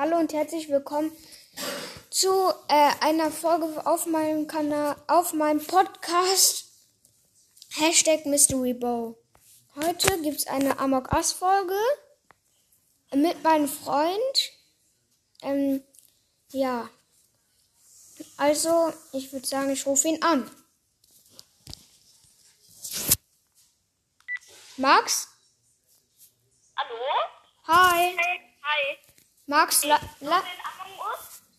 Hallo und herzlich willkommen zu äh, einer Folge auf meinem Kanal, auf meinem Podcast Hashtag Mystery Bow. Heute gibt es eine Amok Us Folge mit meinem Freund. Ähm, ja. Also, ich würde sagen, ich rufe ihn an. Max? Hallo? Hi. Hey, hi. Max, la, la,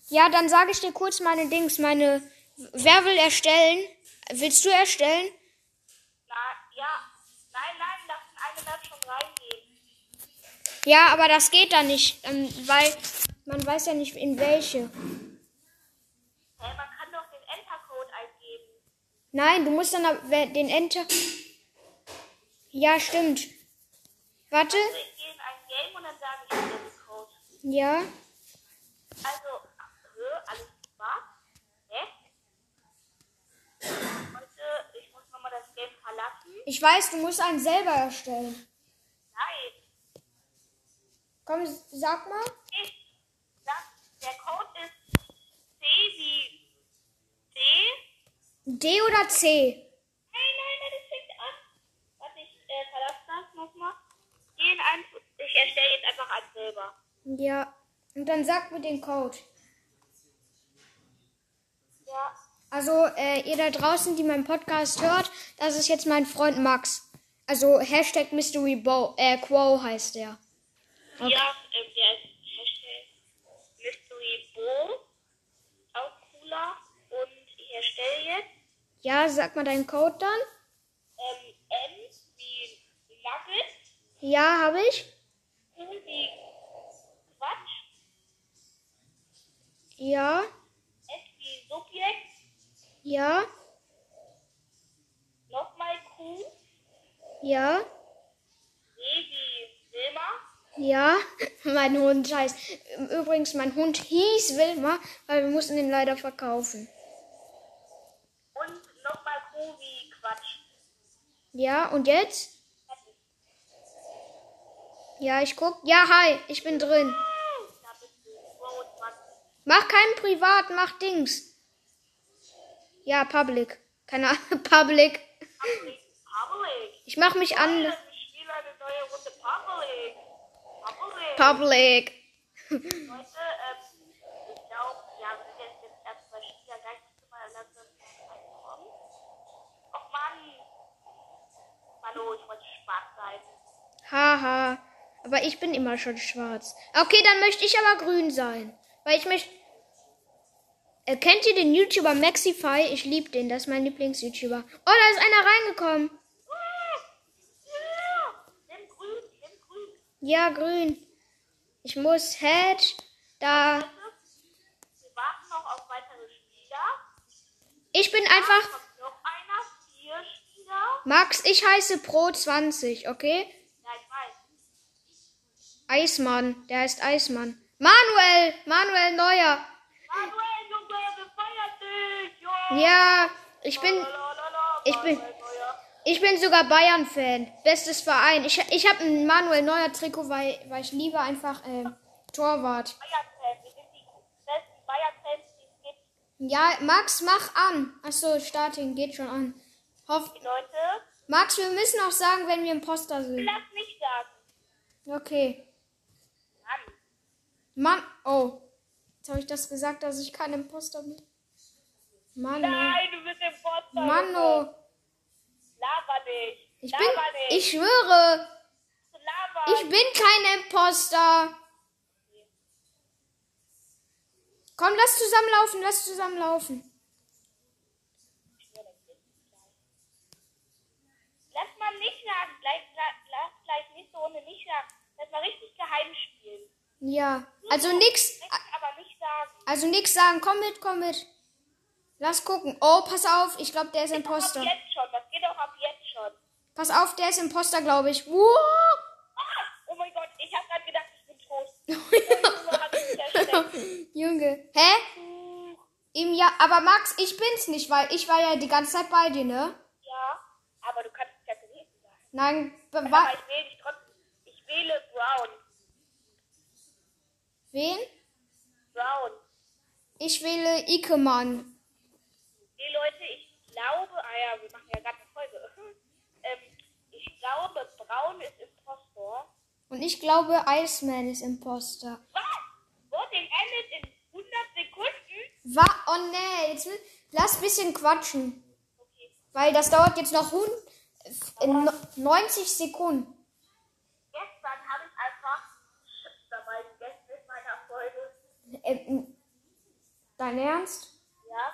ja, dann sage ich dir kurz meine Dings, meine. Wer will erstellen? Willst du erstellen? Na, ja. Nein, nein, lass in eine Map schon reingehen. Ja, aber das geht dann nicht, ähm, weil man weiß ja nicht in welche. Hey, man kann doch den Enter-Code eingeben. Nein, du musst dann den Enter. Ja, stimmt. Warte. Also ich gehe in ein Game und dann sage ich Code. Ja. Also, hä, alles was? Hä? Leute, ich muss nochmal das Game verlassen. Ich weiß, du musst einen selber erstellen. Nein. Komm, sag mal. Ich sag, der Code ist C wie C. D oder C? Nein, nein, nein, das fängt an. Warte, ich äh, verlasse das nochmal. Ich erstelle jetzt einfach eins selber. Ja. Und dann sag mir den Code. Ja. Also, äh, ihr da draußen, die meinen Podcast hört, das ist jetzt mein Freund Max. Also, Hashtag Mystery Bo äh, Quo heißt der. Okay. Ja, ähm, der ist Hashtag Mystery Bo. Auch cooler. Und ich erstelle jetzt Ja, sag mal deinen Code dann. ähm, N wie Nugget, Ja, habe ich. Q wie Quatsch, Ja, S wie Subjekt, ja, nochmal Q, ja, W wie Wilma, ja. mein Hund heißt. Übrigens, mein Hund hieß Wilma, weil wir mussten ihn leider verkaufen. und nochmal Q wie Quatsch. Ja, und jetzt? Ja, ich guck. Ja, hi, ich bin drin. Da bist du 22. Mach keinen Privat, mach Dings. Ja, Public. Keine Ahnung, Public. Public. Public. Ich mach mich an. Ich spiele eine neue Runde Public. Public. Public. Leute, ähm, ich glaube, ja, wir sind jetzt, jetzt erst zwei Spieler gleich mal langsam reinkommen. Och Mann. Hallo, ich wollte schwarz sein. Haha. Aber ich bin immer schon schwarz. Okay, dann möchte ich aber grün sein. Weil ich möchte. Äh, kennt ihr den YouTuber Maxify? Ich liebe den, das ist mein Lieblings-YouTuber. Oh, da ist einer reingekommen. Ja! Grün. Ich muss Head. Da. Wir warten noch auf weitere Spieler. Ich bin einfach. Noch einer, vier Spieler. Max, ich heiße Pro20, okay? Ja, ich weiß. Eismann, der heißt Eismann. Manuel, Manuel Neuer. Manuel, Ja, ich bin, ich bin- ich bin sogar Bayern-Fan. Bestes Verein. Ich, ich habe ein Manuel Neuer Trikot, weil, weil ich liebe einfach äh, Torwart. Ja, Max, mach an. Achso, Starting geht schon an. Hoff, Leute, Max, wir müssen auch sagen, wenn wir Imposter sind. lass nicht sagen. Okay. Mann. Mann, oh. Jetzt habe ich das gesagt, dass ich kein Imposter bin. Mann. Nein, du bist Imposter. Mann, Junge. oh. Laber nicht. Ich Laber bin, nicht. ich schwöre, Laber. ich bin kein Imposter. Komm, lass zusammenlaufen, lass zusammenlaufen. Lass mal nicht sagen. Gleich, la- lass gleich nächste Runde nicht sagen. Lass mal richtig geheim spielen. Ja, also nix, aber nicht sagen. also nix sagen. Komm mit, komm mit. Lass gucken. Oh, pass auf, ich glaube, der ist Geht doch ab Imposter. jetzt schon. Das geht doch ab jetzt schon. Pass auf, der ist Imposter, glaube ich. Wow. Ah, oh mein Gott, ich habe gerade gedacht, ich bin tot. Junge. Hä? Ihm ja, aber Max, ich bin's nicht, weil ich war ja die ganze Zeit bei dir, ne? Ja, aber du kannst es ja gewesen sein. Nein, be- Aber ich wähle dich trotzdem. Ich wähle Brown. wen? Braun. Ich wähle Ikemann. Nee, Leute, ich glaube, ah ja, wir machen ja gerade eine Folge. ähm, ich glaube, Braun ist Impostor. Und ich glaube, Iceman ist Imposter. Was? Voting endet in 100 Sekunden? Wa oh nee, jetzt lass ein bisschen quatschen. Okay. Weil das dauert jetzt noch hun äh, no- 90 Sekunden. Gestern habe ich einfach dabei gegessen in meiner Folge. Äh, dein Ernst? Ja.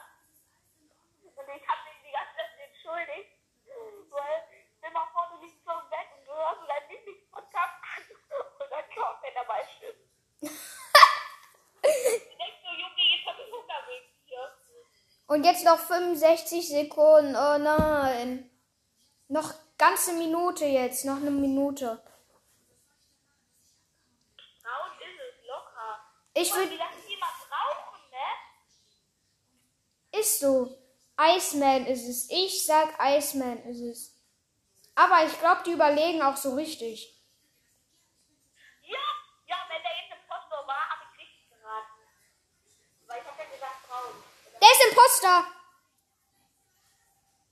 Und ich habe mich die ganze Zeit entschuldigt. Weil, stell mal vor, du liegst so im Bett und du hörst deinen Lieblingspodcast. Und dann kommt der dabei stimmt. Und jetzt noch 65 Sekunden. Oh nein. Noch ganze Minute jetzt. Noch eine Minute. Braun ist es, locker. Ich Wollen würde. die das niemand brauchen, ne? Ist so. Iceman ist es. Ich sag Iceman ist es. Aber ich glaube, die überlegen auch so richtig. Ja, ja, wenn der jetzt Impostor war, habe ich richtig geraten. Weil ich habe ja gesagt, Braun. Der ist Imposter.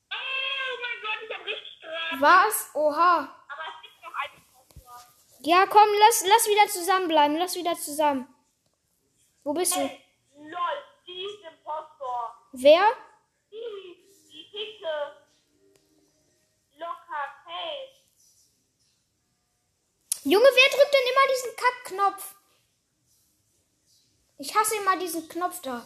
Oh mein Gott, ich habe richtig geraten. Was? Oha. Aber es gibt noch einen Impostor. Ja, komm, lass, lass wieder zusammenbleiben. Lass wieder zusammen. Wo bist du? Hey, lol, die ist Impostor. Wer? Junge, wer drückt denn immer diesen Kackknopf? Ich hasse immer diesen Knopf da.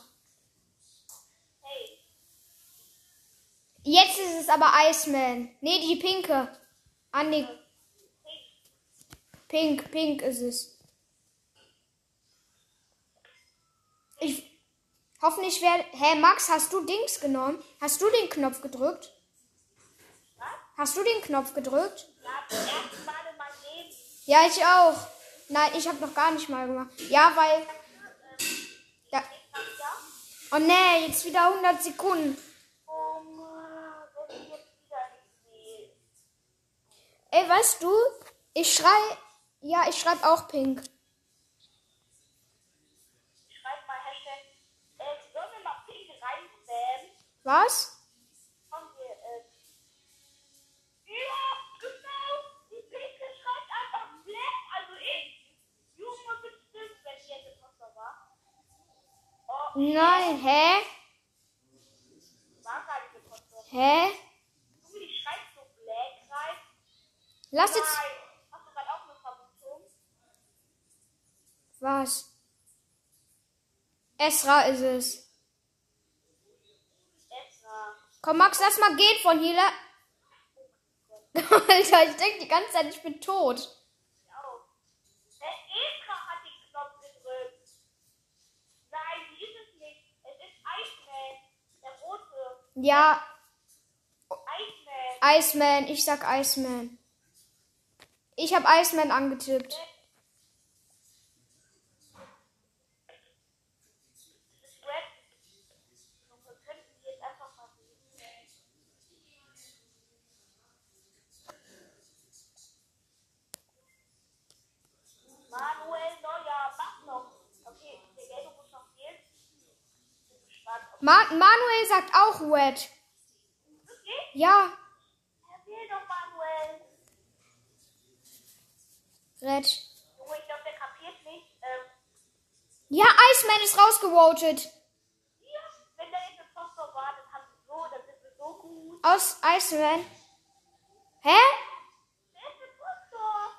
Jetzt ist es aber Iceman. Nee, die pinke. Ah. Pink, pink ist es. Ich. Hoffentlich werde. Hä, Max, hast du Dings genommen? Hast du den Knopf gedrückt? Was? Hast du den Knopf gedrückt? Ja, zum ersten Mal. Ja, ich auch. Nein, ich habe noch gar nicht mal gemacht. Ja, weil. Ja. Ja? Oh nee, jetzt wieder 100 Sekunden. Oh. Ey, weißt du, ich schrei. Ja, ich schreibe auch pink. Ich hä? Hä? Junge, die schreibt so Black rein. Lass jetzt. Hast du gerade auch eine Vermutung? Was? Esra ist es. Esra. Komm, Max, lass mal gehen von hier. Alter, ich denke die ganze Zeit, ich bin tot. Ich auch. Der Esra hat den Knopf gedrückt. Nein, die ist es nicht. Es ist Iceman. Der rote. Ja, Iceman. Iceman. Ich sag Iceman. Ich habe Iceman angetippt. Manuel Neuer, mach noch. Okay, der Gelbe muss noch fehlen. Manuel sagt auch Red. Okay, Ja, erzähl doch Manuel. Red. Junge, ich glaube, der kapiert nicht. Ähm, Ja, Iceman ist rausgevotet. hier, wenn der jetzt Impostor war, dann haben wir so, dann sind wir so gut. Aus Iceman. Hä? Der ist Impostor.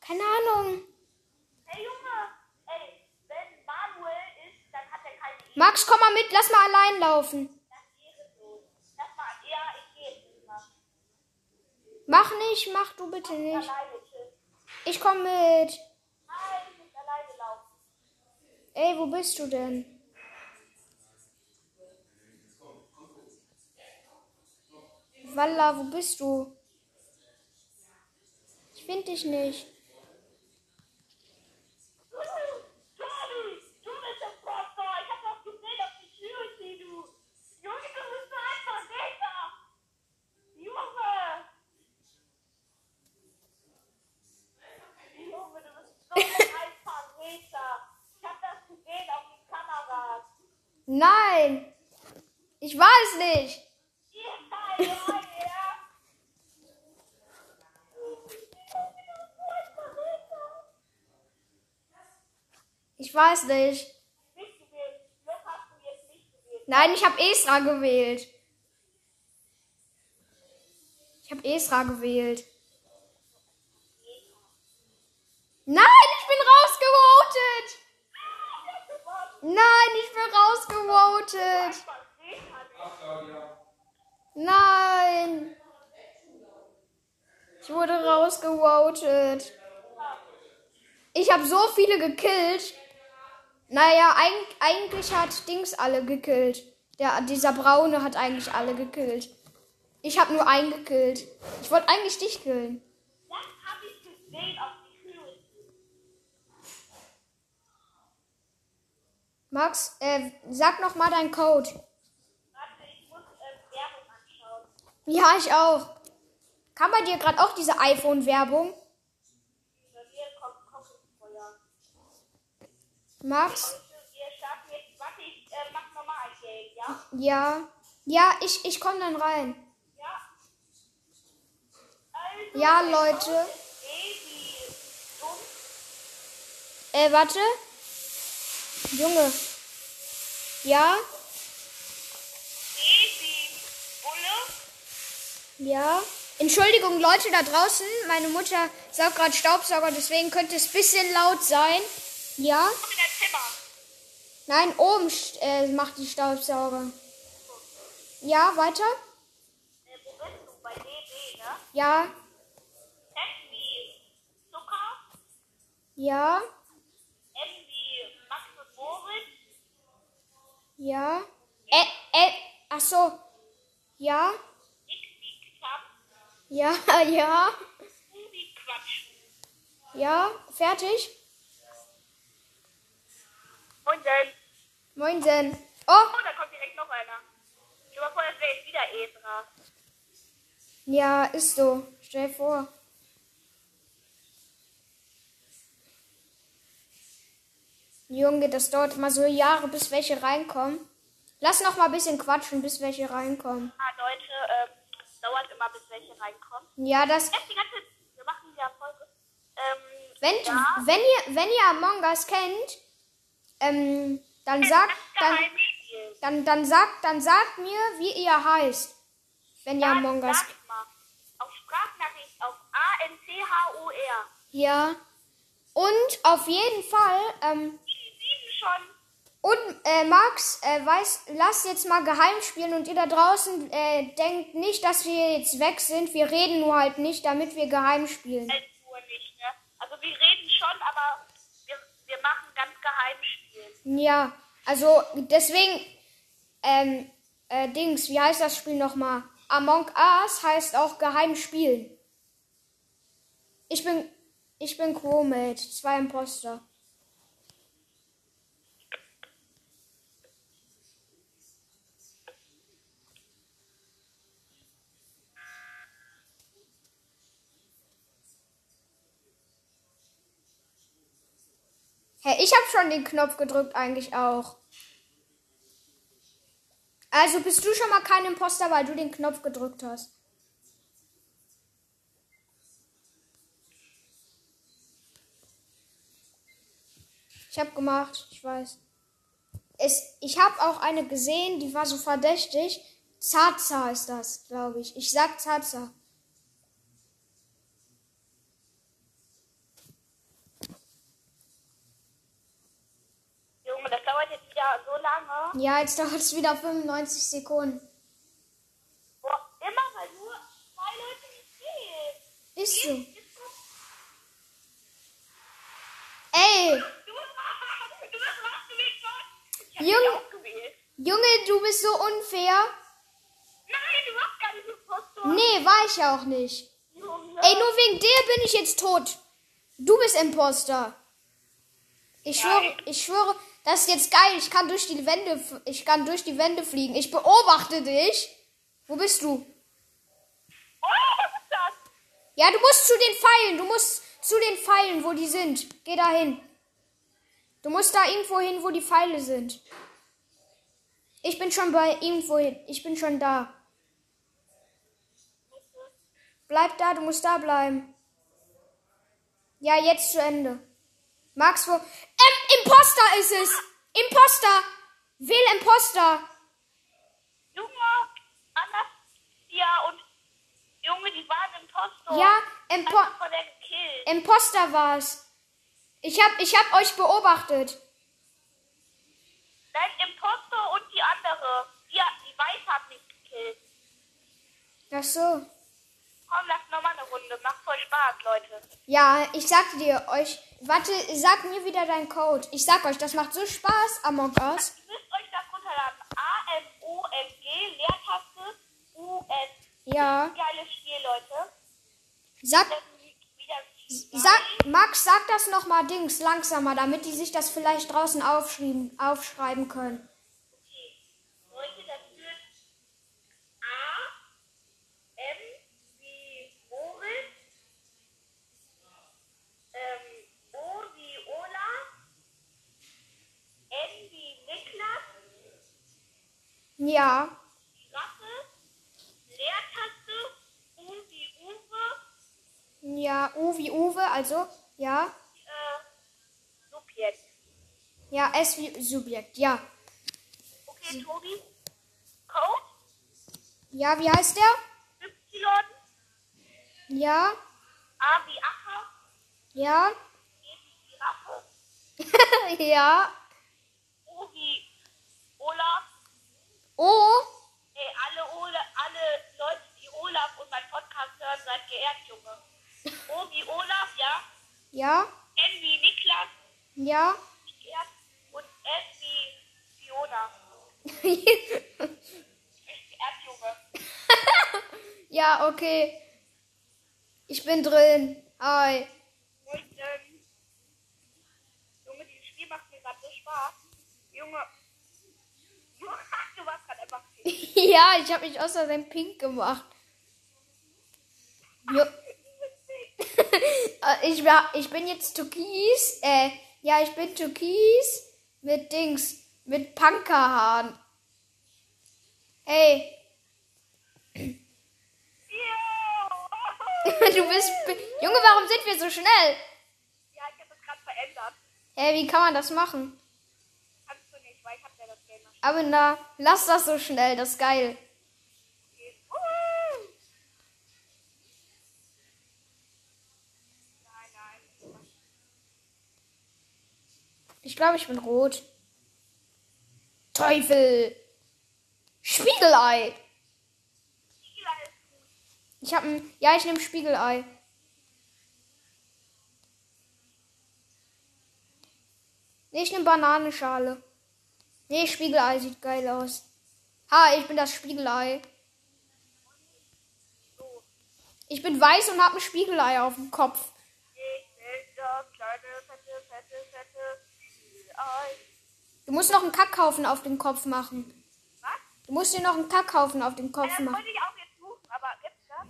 Keine Ahnung. Hey Junge, ey, wenn Manuel ist, dann hat er keine Ehre. Max, komm mal mit, lass mal allein laufen. Mach nicht, mach du bitte nicht. Ich komm mit. Nein, ich muss alleine laufen. Ey, wo bist du denn? Walla, wo bist du? Ich finde dich nicht. Tommy, du bist Impostor. Ich hab doch gesehen auf die Security, du. Junge, du bist so ein Verräter. Junge. Junge, du bist so ein Verräter. Ich hab das gesehen auf die Nein. Ich weiß nicht. Ich weiß nicht. Nein, ich habe Esra gewählt. Ich habe Esra gewählt. Nein, ich bin rausgevotet. Nein, ich bin rausgevotet. Nein. Ich wurde rausgevotet. Ich habe so viele gekillt. Naja, eig eigentlich hat Dings alle gekillt. Der, dieser Braune hat eigentlich alle gekillt. Ich habe nur einen gekillt. Ich wollte eigentlich dich killen. Das habe ich gesehen auf die Höhe. Max, äh, sag noch mal deinen Code. Warte, ich muss äh, Werbung anschauen. Ja, ich auch. Kam bei dir gerade auch diese iPhone-Werbung? Max? Äh, wir starten jetzt. Warte, ich mach nochmal ein Game, ja? Ja. Ja, ich, ich komme dann rein. Ja. Also, Ja, Leute. Äh, warte. Junge. Ja? E wie Bulle. Ja. Entschuldigung, Leute da draußen. Meine Mutter saugt gerade Staubsauger, deswegen könnte es ein bisschen laut sein. Ja? Nein, oben äh, macht die Staubsauger. Ja, weiter? Wo bist du? Bei DB, ne? Ja. Zucker. Ja. M wie Max und Moritz. Ja. Äh, äh, ach so. Ja. Ja, ja. Ja. Fertig? Dann. Moinsen. Oh, Oh, da kommt direkt noch einer. Ich war vor, das wäre jetzt wieder Esra. ja, ist so. Stell vor. Junge, das dauert mal so Jahre, bis welche reinkommen. Lass noch mal ein bisschen quatschen, bis welche reinkommen. Ah, Leute, ähm, dauert immer, bis welche reinkommen. Ja, das. Jetzt die ganze wir machen ja Folge. Ähm, Wenn, ja, wenn ihr, wenn ihr Among Us kennt, ähm, dann sagt, dann, dann, dann sagt, dann sagt mir, wie ihr heißt. Wenn ihr Among Us. Auf Sprachnachricht auf A-N-C-H-O-R. Ja. Und auf jeden Fall, ähm, schon. und äh, Max, äh, weiß, lasst jetzt mal geheim spielen und ihr da draußen äh, denkt nicht, dass wir jetzt weg sind. Wir reden nur halt nicht, damit wir geheim spielen. Halt nur nicht, ne? Also wir reden schon, aber wir, wir machen ganz Geheimspiel. Ja, also deswegen, ähm, äh, Dings, wie heißt das Spiel nochmal? Among Us heißt auch geheim spielen. Ich bin, ich bin Crewmate, zwei Imposter. Hä, ich habe schon den Knopf gedrückt, eigentlich auch. Also bist du schon mal kein Imposter, weil du den Knopf gedrückt hast. Ich habe gemacht, ich weiß. Es, ich habe auch eine gesehen, die war so verdächtig. Zaza ist das, glaube ich. Ich sag Zaza. Junge, das dauert jetzt wieder so lange. Ja, jetzt dauert es wieder 95 Sekunden. Boah, immer weil nur zwei Leute nicht gehen. Ist so. Ey, Junge. Junge, du bist so unfair. Nein, du machst gar nicht Impostor. Nee, war ich ja auch nicht. Junge. Ey, nur wegen dir bin ich jetzt tot. Du bist Imposter. Ich schwöre, ich schwöre, das ist jetzt geil. Ich kann durch die Wände, ich kann durch die Wände fliegen. Ich beobachte dich. Wo bist du? Ja, du musst zu den Pfeilen. Du musst zu den Pfeilen, wo die sind. Geh da hin. Du musst da irgendwo hin, wo die Pfeile sind. Ich bin schon bei irgendwo hin. Ich bin schon da. Bleib da, du musst da bleiben. Ja, jetzt zu Ende. Max, wo. Ähm, Imposter ist es! Imposter! Wähl Imposter! Junge, Anastasia und Junge, die waren im Posto. Ja, Impo. Imposter war's. Ich hab, ich hab euch beobachtet. Nein, Imposto und die andere. Die, die Weiß hat mich gekillt. Ach so. Komm, lass nochmal eine Runde. Macht voll Spaß, Leute. Ja, ich sagte dir, euch. Warte, sag mir wieder deinen Code. Ich sag euch, das macht so Spaß, Among Us. Ihr müsst euch das runterladen. A-M-O-N-G, Leertaste, U-S. Ja. Geiles Spiel, Leute. Sag, sag, Max, sag das nochmal Dings langsamer, damit die sich das vielleicht draußen aufschreiben, aufschreiben können. Okay. Leute, das wird A, M wie Moritz, ähm, O wie Olaf, N wie Niklas, Ja. Rache, Leertaste, U wie Uwe, Ja, U wie Uwe, also, ja. äh, Subjekt. Ja, S wie Subjekt, ja. Okay, Tobi. Code, Ja, wie heißt der? Y, Ja, A wie Acher, ja, G wie Giraffe, ja. O wie Olaf, O, Ey, alle, Ole, alle Leute, die Olaf und mein Podcast hören, seid geehrt, Junge. O wie Olaf, ja. ja, N wie Niklas, ja. Und S wie Fiona. Echt geehrt, Junge. ja, okay. Ich bin drin. Hi. Moin. Junge, dieses Spiel macht mir gerade so Spaß. Junge. Du warst gerade einfach ja, ich habe mich außerdem pink gemacht. Jo. Äh, ich, war, ich bin jetzt Türkis. Äh, ja, ich bin Türkis mit Dings, mit Punkerhaaren. Hey, du bist. Junge, warum sind wir so schnell? Ja, ich hab das gerade verändert. Hey, wie kann man das machen? Kannst du nicht, weil ich hab ja das Game Aber na, lass das so schnell, das ist geil. spielt. Uh! Nein, nein. Ich glaube, ich bin rot. Teufel! Spiegelei! Ich habe ein. Ja, ich nehme Spiegelei. Nee, ich nehme Bananenschale. Nee, Spiegelei sieht geil aus. Ha, ich bin das Spiegelei. Ich bin weiß und habe ein Spiegelei auf dem Kopf. Du musst noch einen Kackhaufen auf den Kopf machen. Was? Du musst dir noch einen Kackhaufen auf den Ja, Kopf das machen. wollte ich auch jetzt suchen, aber gibt's das?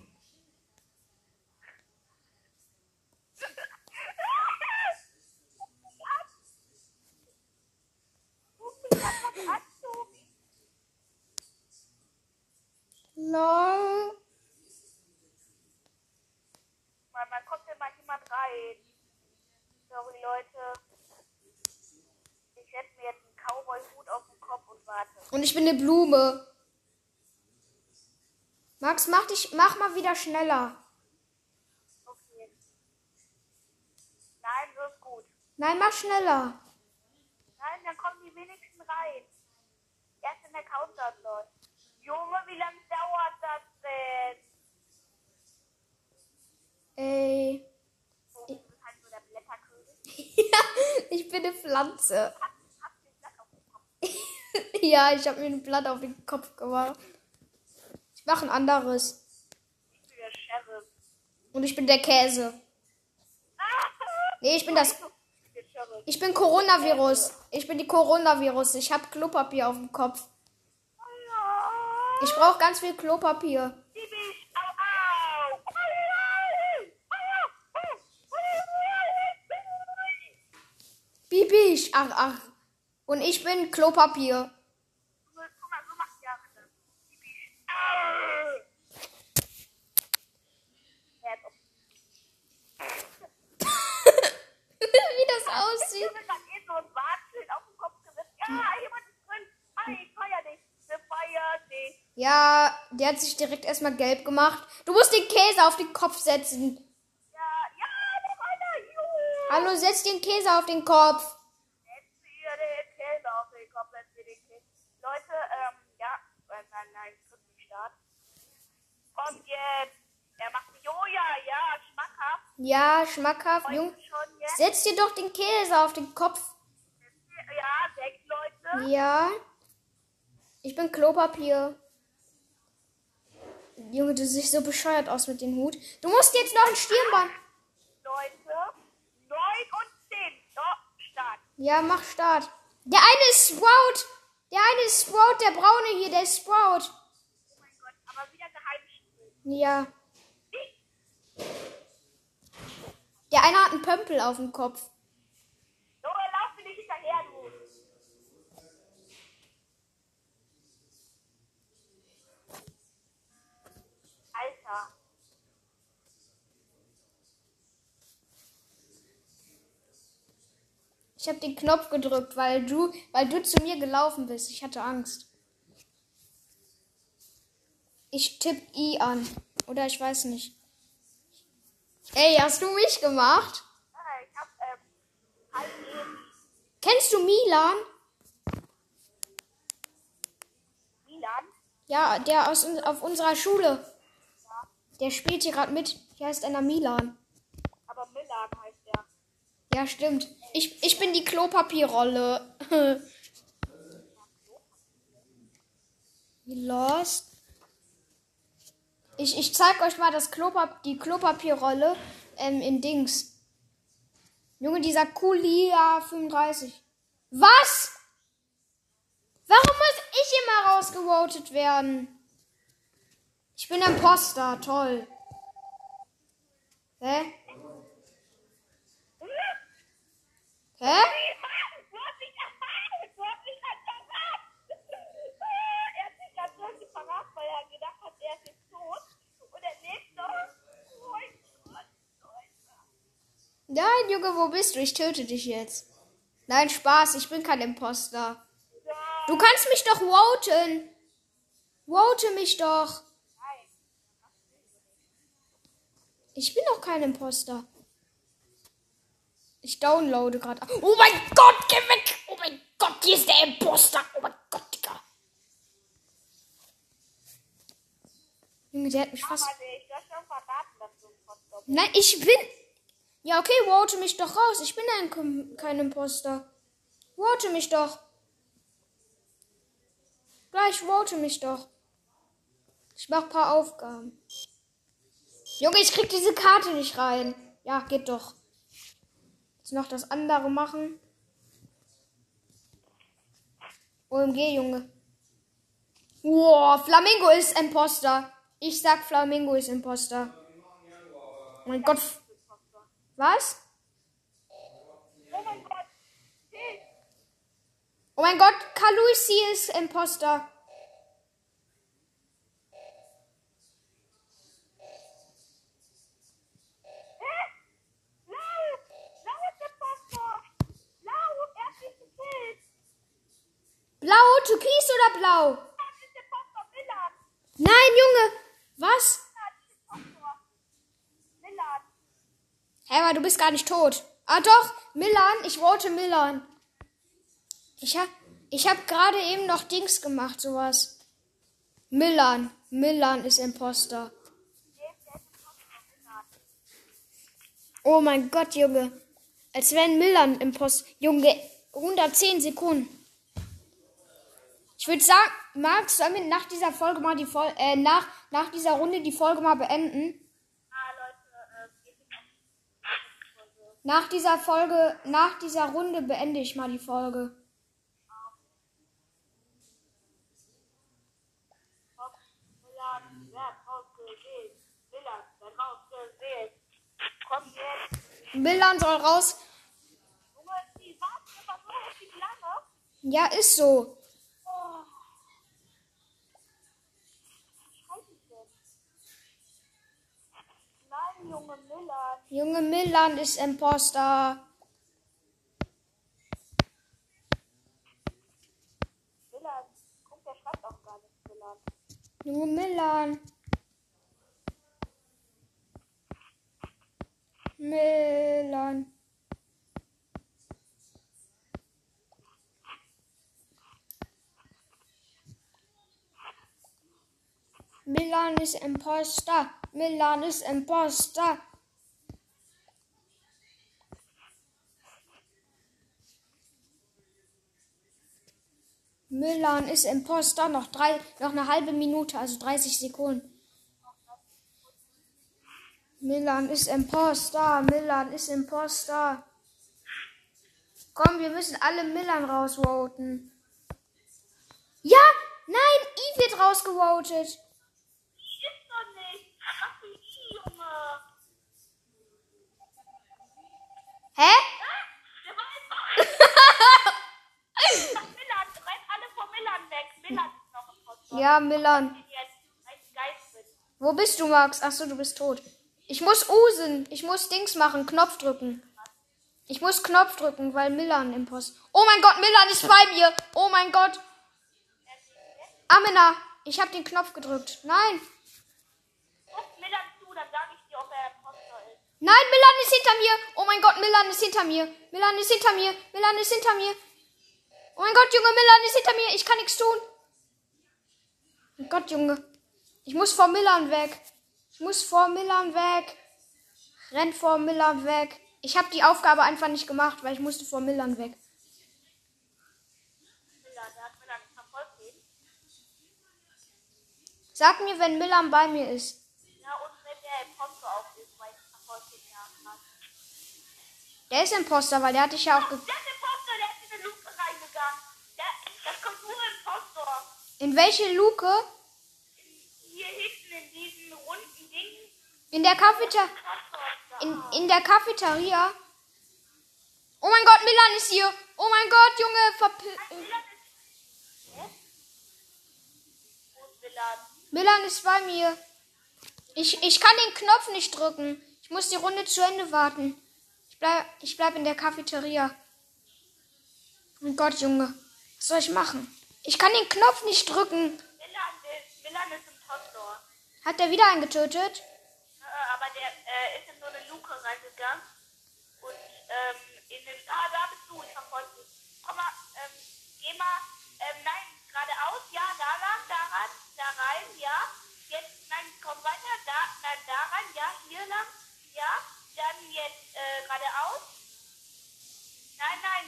Ruf mich einfach an, Tobi. Lol. Mann, man kommt denn mal jemand rein. Sorry, Leute. Ich setze mir jetzt einen Cowboy-Hut auf den Kopf und ich bin eine Blume. Max, mach dich, mach mal wieder schneller. Okay. Nein, so ist gut. Nein, mach schneller. Nein, dann kommen die wenigsten rein. Erst wenn der Countdown läuft. Junge, wie lange dauert das denn? Ey. Du bist halt so der Blätterkönig. ja, ich bin eine Pflanze. Hab, hab den Blatt auf dem Kopf. ja, ich habe mir ein Blatt auf den Kopf gemacht. Ich mache ein anderes. Ich bin der Sheriff. Und ich bin der Käse. Nee, ich bin das. Ich bin Coronavirus. Ich bin die Coronavirus. Ich habe Klopapier auf dem Kopf. Ich brauche ganz viel Klopapier. Bibi. Ach, ach. Und ich bin Klopapier. Wie das aussieht. Ja, der hat sich direkt erstmal gelb gemacht. Du musst den Käse auf den Kopf setzen. Ja, ja, noch einer. Hallo, setz den Käse auf den Kopf. Leute, ähm, ja, äh, nein, nein, Start. Kommt jetzt. Er macht oh ja, schmackhaft. Ja, schmackhaft. Jung, Heute schon jetzt. setz dir doch den Käse auf den Kopf. Ja, sechs Leute. Ja. Ich bin Klopapier. Junge, du siehst so bescheuert aus mit dem Hut. Du musst jetzt noch ein Stirnband. Leute. Neun und zehn. So, Start. Ja, mach Start. Der eine ist Sprout. Der eine ist Sprout, der braune hier, der ist Sprout. Oh mein Gott, aber wieder Geheimspiel. Ja. Der eine hat einen Pömpel auf dem Kopf. Junge, lauf mir nicht hinterher, du. Alter. Ich habe den Knopf gedrückt, weil du, weil du zu mir gelaufen bist. Ich hatte Angst. Ich tipp I an. Oder ich weiß nicht. Ey, hast du mich gemacht? Äh, Ich hab, ähm, eben Kennst du Milan? Milan. Ja, der aus auf unserer Schule. Der spielt hier gerade mit. Hier heißt einer Milan. Aber Milan heißt der. Ja, stimmt. Ich, ich bin die Klopapierrolle. Lost. Ich, ich zeig euch mal das Klopap die Klopapierrolle ähm, in Dings. Junge, dieser Kulia 35. Was? Warum muss ich immer rausgevotet werden? Ich bin Imposter, toll. Hä? Hä? Nein, Junge, wo bist du? Ich töte dich jetzt. Nein, Spaß, ich bin kein Imposter. Du kannst mich doch voten. Vote mich doch. nein. Ich bin doch kein Imposter. Ich downloade gerade. Oh mein Gott, geh weg! Oh mein Gott, hier ist der Imposter. Oh mein Gott, Digga. Junge, der hat mich fast. Nein, ich bin. Ja, okay, vote mich doch raus. Ich bin ein, Kom- kein Imposter. Vote mich doch. Gleich, vote mich doch. Ich mach ein paar Aufgaben. Junge, ich krieg diese Karte nicht rein. Ja, geht doch. Jetzt noch das andere machen. OMG, Junge. Wow, Flamingo ist Imposter. Ich sag, Flamingo ist Imposter. Oh mein Gott. Was? Oh mein Gott. Oh Kalusi ist Imposter. Hä? Lau! Lau ist der Potsdam. Lau, er hat mich gekillt. Blau, Türkis oder blau? Nein, Junge. Was? Hä, aber du bist gar nicht tot. Ah doch, Milan, ich vote Milan. Ich hab, ich hab gerade eben noch Dings gemacht, sowas. Milan, Milan ist Imposter. Oh mein Gott, Junge. Als wenn Milan Imposter. Junge, 110 Sekunden. Ich würde sagen, Max, sollen wir nach dieser Folge mal die Folge, äh, nach, nach dieser Runde die Folge mal beenden? Nach dieser Folge, nach dieser Runde beende ich mal die Folge. Milan, soll raus. Ja, ist so. Junge Milan. Junge Milan ist Imposter. Milan, guck, der schreibt auch gar nicht Milan. Junge Milan. Milan. Milan ist Imposter. Milan ist Imposter. Milan ist Imposter. Noch drei, noch eine halbe Minute, also 30 Sekunden. Milan ist Imposter. Milan ist Imposter. Komm, wir müssen alle Milan rausvoten. Ja, nein, I wird rausgevotet. Ist doch nicht. Ach, wie I, Junge. Hä? Einfach. Milan, rennt alle vor Milan weg. Milan ist noch im Post. Ja, Milan. Wo bist du, Max? Ach so, du bist tot. Ich muss usen. Ich muss Dings machen. Knopf drücken. Ich muss Knopf drücken, weil Milan im Post. Oh mein Gott, Milan ist bei mir. Oh mein Gott. Amina, ich habe den Knopf gedrückt. Nein. Guck Milan zu, dann sage ich dir, ob er Imposter ist. Nein, Milan ist hinter mir. Oh mein Gott, Milan ist hinter mir. Milan ist hinter mir. Milan ist hinter mir. Oh mein Gott, Junge, Milan ist hinter mir. Ich kann nichts tun. Oh mein Gott, Junge. Ich muss vor Milan weg. Ich muss vor Milan weg. Renn vor Milan weg. Ich habe die Aufgabe einfach nicht gemacht, weil ich musste vor Milan weg. Sag mir, wenn Milan bei mir ist. Ja, und wenn der Imposter auch ist, weil ich verfolgt ihn ja gerade. Der ist Imposter, weil der hatte ich ja auch ge Der ist Imposter, der ist in eine Luke reingegangen. Der, das kommt nur Imposter. In welche Luke? Hier hinten in diesen runden Dingen. In der Cafeteria. In, in der Cafeteria. Oh mein Gott, Milan ist hier. Oh mein Gott, Junge, verp? Milan ist bei mir. Ich, ich kann den Knopf nicht drücken. Ich muss die Runde zu Ende warten. Ich bleib, ich bleib in der Cafeteria. Oh mein Gott, Junge. Was soll ich machen? Ich kann den Knopf nicht drücken. Milan ist, Milan ist Imposter. Hat der wieder einen getötet? Äh, aber der äh, ist in so eine Luke reingegangen. Und ähm, in den. Ah, da bist du, ich verfolge dich. Komm mal, ähm, geh mal. Ähm, nein, geradeaus, ja, da lang, da ran, da rein, ja. Jetzt, nein, komm weiter, da rein, ja, hier lang, ja. Dann jetzt äh, geradeaus. Nein, nein,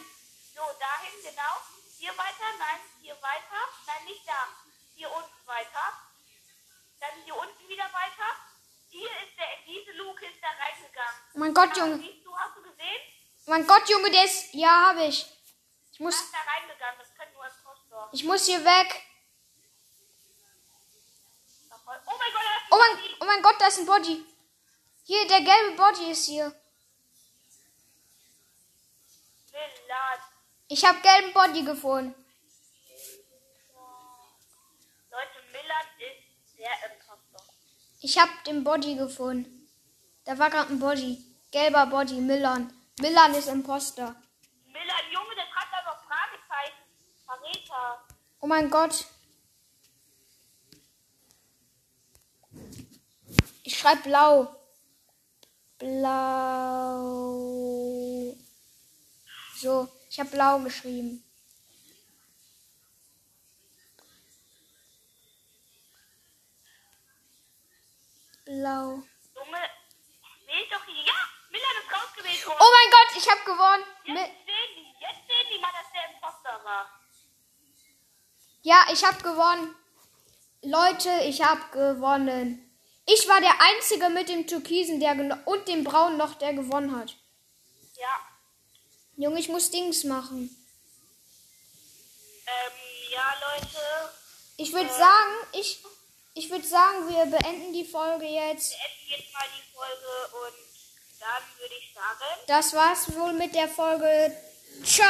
so, dahin, genau. Hier weiter, nein, hier weiter, nein, nicht da. Hier unten weiter. Dann hier unten wieder weiter. Hier ist der, in diese Luke ist er reingegangen. Oh mein Gott, Junge. Du, hast du gesehen? Mein Gott, Junge, der ist. Ja, habe ich. Ich Da muss, er reingegangen, das können nur Impostor. ich muss hier weg. Oh mein Gott, Oh mein, oh mein Gott, da ist ein Body. Hier, der gelbe Body ist hier. Ich habe gelben Body gefunden. Leute, Milan ist der Impostor. Ich habe den Body gefunden. Da war gerade ein Body. Gelber Body, Milan. Milan ist Imposter. Milan, Junge, der schreibt da noch Fragezeichen. Verräter. Oh mein Gott. Ich schreibe blau. Blau. So, ich habe blau geschrieben. Blau. Junge, wählt doch hier. Ja, Milan ist rausgewählt worden. Oh mein Gott, ich habe gewonnen. Jetzt sehen die, jetzt sehen die mal, dass der Impostor war. Ja, ich habe gewonnen. Leute, ich habe gewonnen. Ich war der Einzige mit dem Türkisen der und dem Braunen noch, der gewonnen hat. Ja. Junge, ich muss Dings machen. Ähm, ja, Leute. Ich würde sagen, ich, ich würde sagen, wir beenden die Folge jetzt. Wir enden jetzt mal die Folge und dann würde ich sagen. Das war's wohl mit der Folge. Ciao.